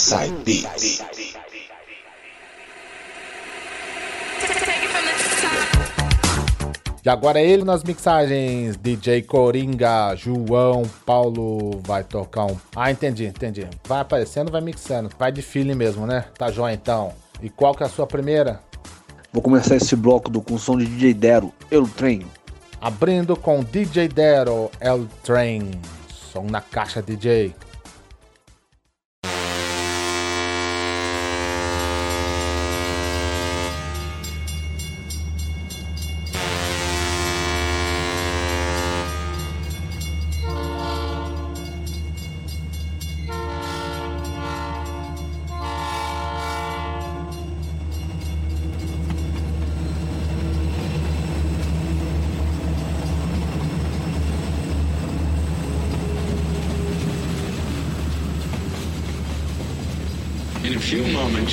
Inside Beats. E agora é ele nas mixagens, DJ Coringa, João Paulo vai tocar um. Ah, entendi, entendi. Vai aparecendo, vai mixando. Vai de feeling mesmo, né? Tá jóia então. E qual que é a sua primeira? Vou começar esse bloco do, com som de DJ Dero, Eu Trem. Abrindo com DJ Dero, El Train. Som na caixa DJ.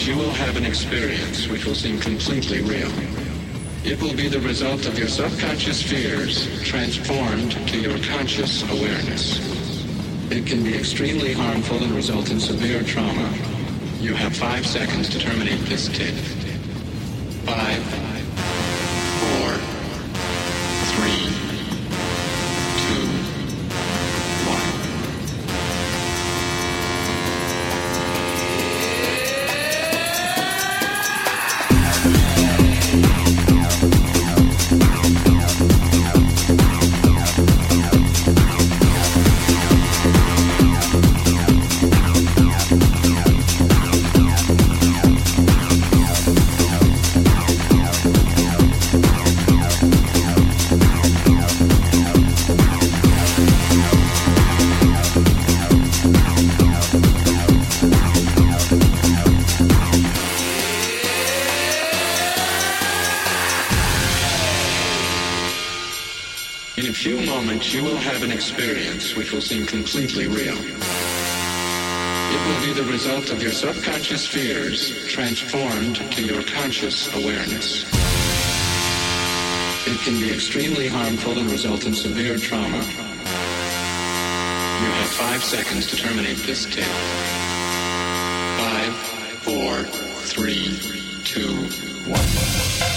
You will have an experience which will seem completely real. It will be the result of your subconscious fears transformed to your conscious awareness. It can be extremely harmful and result in severe trauma. You have five seconds to terminate this tape. Completely real. It will be the result of your subconscious fears transformed to your conscious awareness. It can be extremely harmful and result in severe trauma. You have five seconds to terminate this tape. Five, four, three, two, one.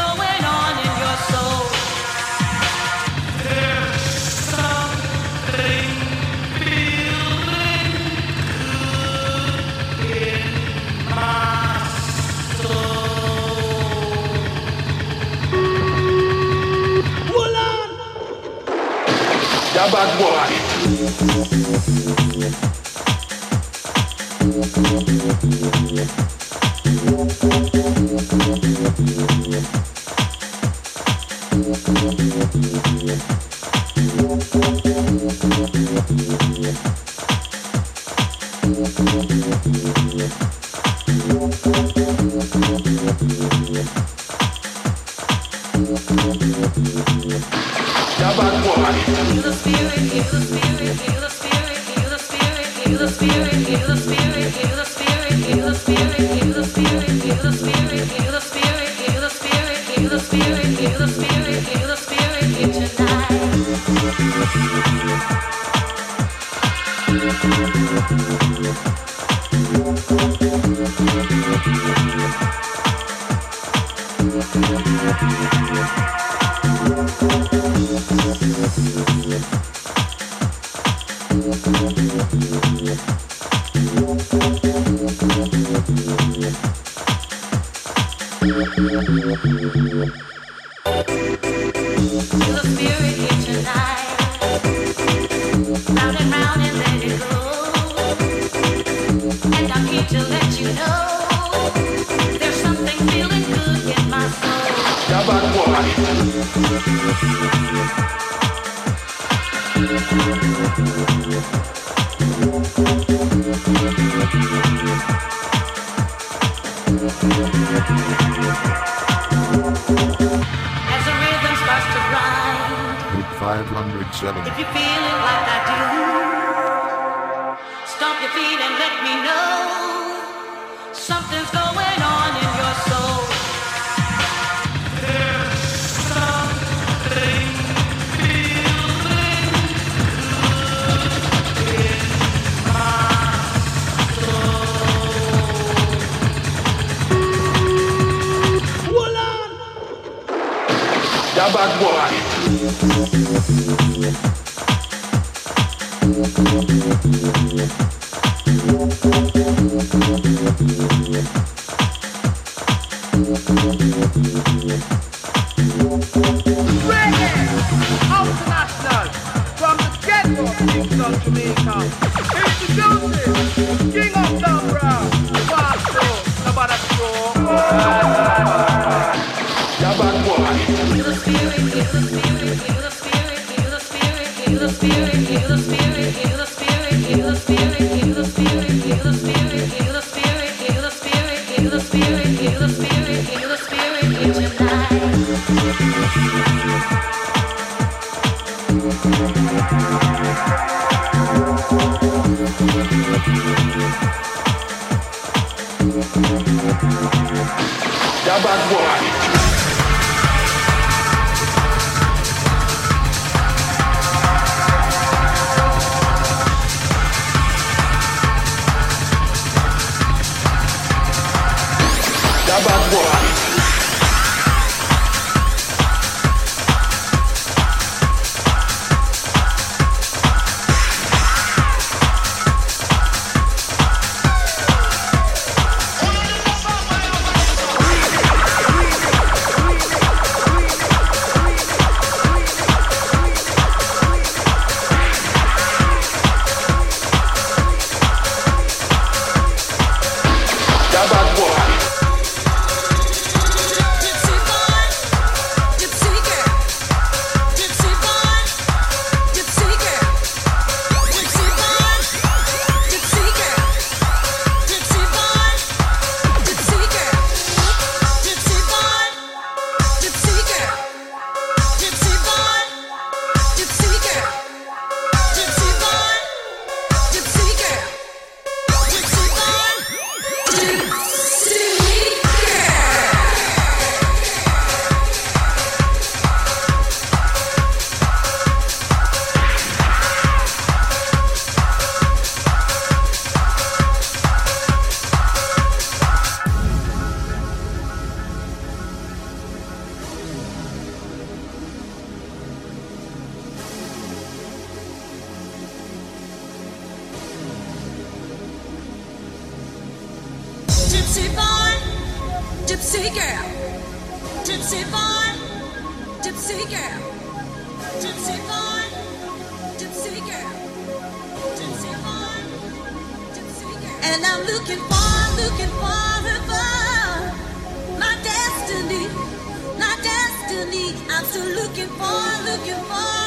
swimming. If you're feeling like I do, stop your feet and let me know. that bad boy. heals me. far.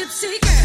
Egypt secret.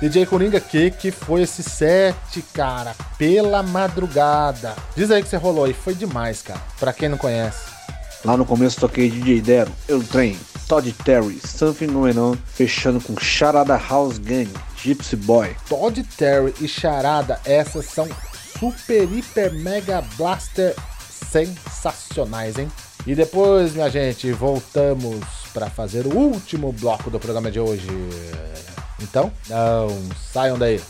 DJ Coringa, que que foi esse set, cara? Pela madrugada. Diz aí que você rolou aí, foi demais, cara. Pra quem não conhece. Lá no começo toquei DJ Dero, Eu Trem, Todd Terry, Something Going On, fechando com Charada House Gang, Gypsy Boy. Todd Terry e Charada, essas são super, hiper, mega blaster sensacionais, hein? E depois, minha gente, voltamos para fazer o último bloco do programa de hoje. Então, não saiam daí.